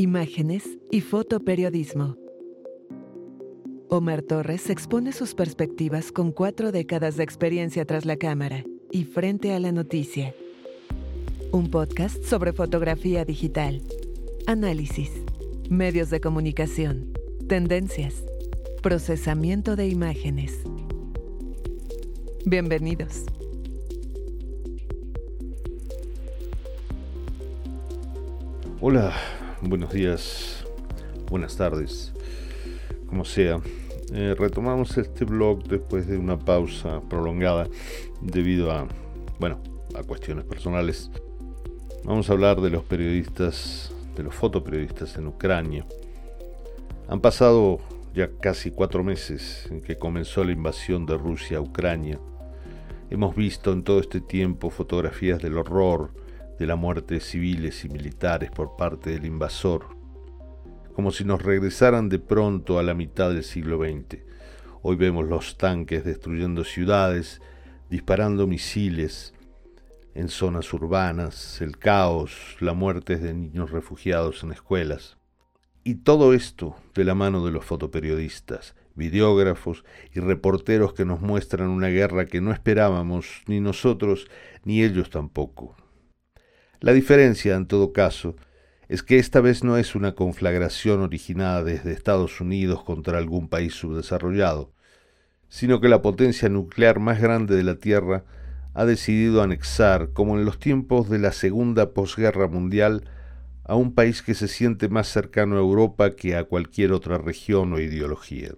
imágenes y fotoperiodismo. Omar Torres expone sus perspectivas con cuatro décadas de experiencia tras la cámara y frente a la noticia. Un podcast sobre fotografía digital, análisis, medios de comunicación, tendencias, procesamiento de imágenes. Bienvenidos. Hola, buenos días, buenas tardes, como sea. Eh, retomamos este blog después de una pausa prolongada debido a, bueno, a cuestiones personales. Vamos a hablar de los periodistas, de los fotoperiodistas en Ucrania. Han pasado ya casi cuatro meses en que comenzó la invasión de Rusia a Ucrania. Hemos visto en todo este tiempo fotografías del horror, de la muerte de civiles y militares por parte del invasor, como si nos regresaran de pronto a la mitad del siglo XX. Hoy vemos los tanques destruyendo ciudades, disparando misiles en zonas urbanas, el caos, la muerte de niños refugiados en escuelas. Y todo esto de la mano de los fotoperiodistas, videógrafos y reporteros que nos muestran una guerra que no esperábamos, ni nosotros, ni ellos tampoco. La diferencia, en todo caso, es que esta vez no es una conflagración originada desde Estados Unidos contra algún país subdesarrollado, sino que la potencia nuclear más grande de la Tierra ha decidido anexar, como en los tiempos de la Segunda Posguerra Mundial, a un país que se siente más cercano a Europa que a cualquier otra región o ideología.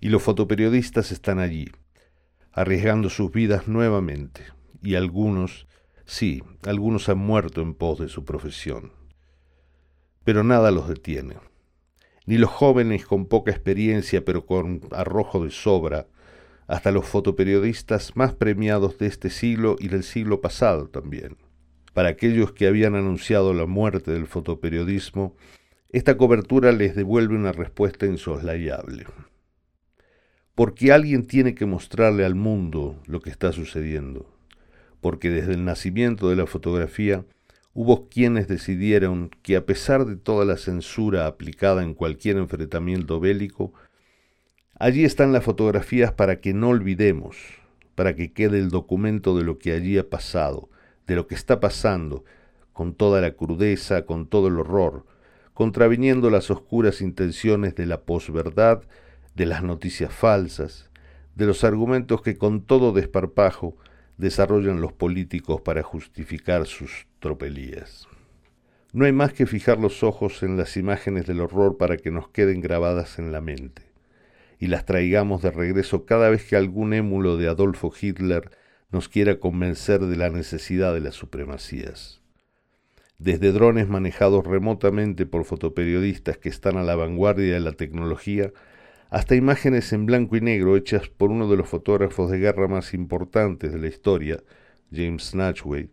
Y los fotoperiodistas están allí, arriesgando sus vidas nuevamente, y algunos Sí, algunos han muerto en pos de su profesión. Pero nada los detiene. Ni los jóvenes con poca experiencia pero con arrojo de sobra, hasta los fotoperiodistas más premiados de este siglo y del siglo pasado también. Para aquellos que habían anunciado la muerte del fotoperiodismo, esta cobertura les devuelve una respuesta insoslayable. Porque alguien tiene que mostrarle al mundo lo que está sucediendo porque desde el nacimiento de la fotografía hubo quienes decidieron que a pesar de toda la censura aplicada en cualquier enfrentamiento bélico, allí están las fotografías para que no olvidemos, para que quede el documento de lo que allí ha pasado, de lo que está pasando, con toda la crudeza, con todo el horror, contraviniendo las oscuras intenciones de la posverdad, de las noticias falsas, de los argumentos que con todo desparpajo desarrollan los políticos para justificar sus tropelías. No hay más que fijar los ojos en las imágenes del horror para que nos queden grabadas en la mente y las traigamos de regreso cada vez que algún émulo de Adolfo Hitler nos quiera convencer de la necesidad de las supremacías. Desde drones manejados remotamente por fotoperiodistas que están a la vanguardia de la tecnología, hasta imágenes en blanco y negro hechas por uno de los fotógrafos de guerra más importantes de la historia, James Snatchway,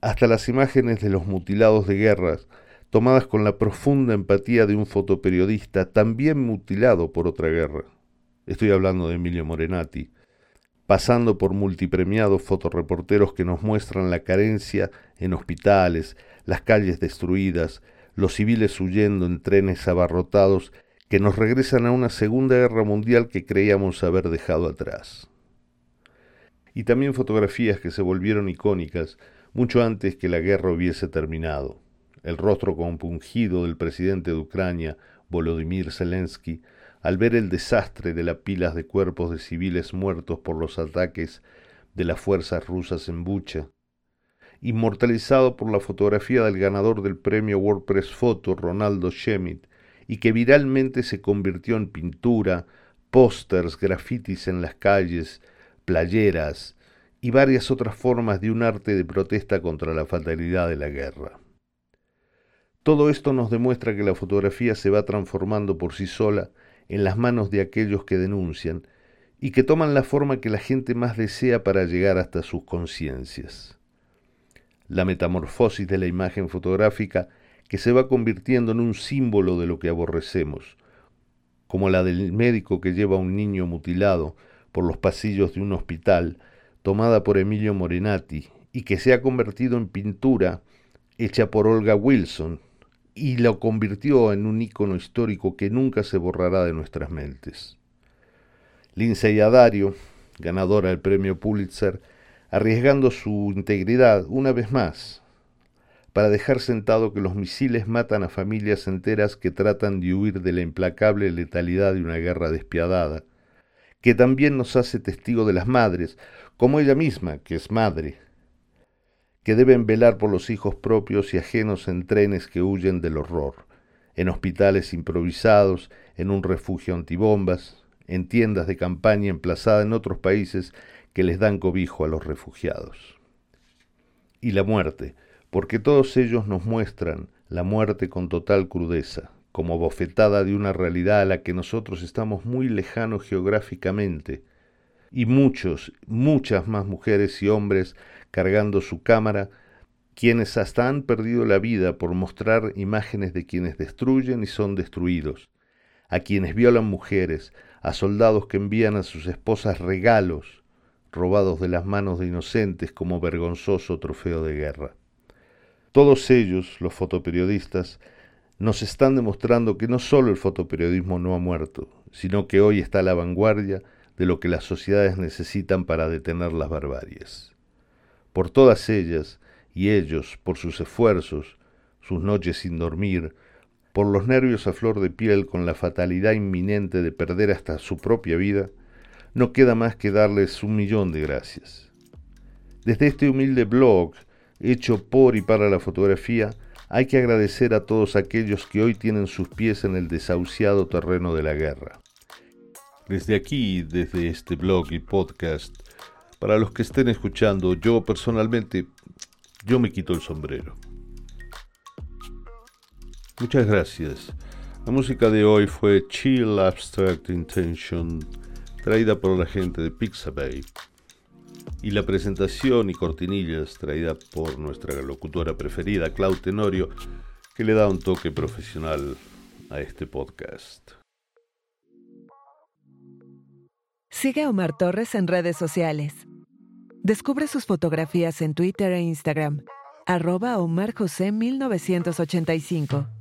hasta las imágenes de los mutilados de guerras, tomadas con la profunda empatía de un fotoperiodista también mutilado por otra guerra. Estoy hablando de Emilio Morenati, pasando por multipremiados fotoreporteros que nos muestran la carencia en hospitales, las calles destruidas, los civiles huyendo en trenes abarrotados que nos regresan a una Segunda Guerra Mundial que creíamos haber dejado atrás. Y también fotografías que se volvieron icónicas mucho antes que la guerra hubiese terminado. El rostro compungido del presidente de Ucrania, Volodymyr Zelensky, al ver el desastre de las pilas de cuerpos de civiles muertos por los ataques de las fuerzas rusas en Bucha, inmortalizado por la fotografía del ganador del premio WordPress Photo, Ronaldo Schmidt, y que viralmente se convirtió en pintura, pósters, grafitis en las calles, playeras y varias otras formas de un arte de protesta contra la fatalidad de la guerra. Todo esto nos demuestra que la fotografía se va transformando por sí sola en las manos de aquellos que denuncian y que toman la forma que la gente más desea para llegar hasta sus conciencias. La metamorfosis de la imagen fotográfica que se va convirtiendo en un símbolo de lo que aborrecemos, como la del médico que lleva a un niño mutilado por los pasillos de un hospital, tomada por Emilio Morenati, y que se ha convertido en pintura hecha por Olga Wilson, y lo convirtió en un ícono histórico que nunca se borrará de nuestras mentes. Lindsay Adario, ganadora del premio Pulitzer, arriesgando su integridad una vez más para dejar sentado que los misiles matan a familias enteras que tratan de huir de la implacable letalidad de una guerra despiadada, que también nos hace testigo de las madres, como ella misma, que es madre, que deben velar por los hijos propios y ajenos en trenes que huyen del horror, en hospitales improvisados, en un refugio antibombas, en tiendas de campaña emplazadas en otros países que les dan cobijo a los refugiados. Y la muerte, porque todos ellos nos muestran la muerte con total crudeza, como bofetada de una realidad a la que nosotros estamos muy lejanos geográficamente, y muchos, muchas más mujeres y hombres cargando su cámara, quienes hasta han perdido la vida por mostrar imágenes de quienes destruyen y son destruidos, a quienes violan mujeres, a soldados que envían a sus esposas regalos robados de las manos de inocentes como vergonzoso trofeo de guerra. Todos ellos, los fotoperiodistas, nos están demostrando que no solo el fotoperiodismo no ha muerto, sino que hoy está a la vanguardia de lo que las sociedades necesitan para detener las barbaries. Por todas ellas, y ellos, por sus esfuerzos, sus noches sin dormir, por los nervios a flor de piel con la fatalidad inminente de perder hasta su propia vida, no queda más que darles un millón de gracias. Desde este humilde blog hecho por y para la fotografía, hay que agradecer a todos aquellos que hoy tienen sus pies en el desahuciado terreno de la guerra. Desde aquí, desde este blog y podcast, para los que estén escuchando, yo personalmente, yo me quito el sombrero. Muchas gracias. La música de hoy fue Chill Abstract Intention, traída por la gente de Pixabay y la presentación y cortinillas traída por nuestra locutora preferida, Clau Tenorio, que le da un toque profesional a este podcast. Sigue a Omar Torres en redes sociales. Descubre sus fotografías en Twitter e Instagram. Arroba Omar José 1985.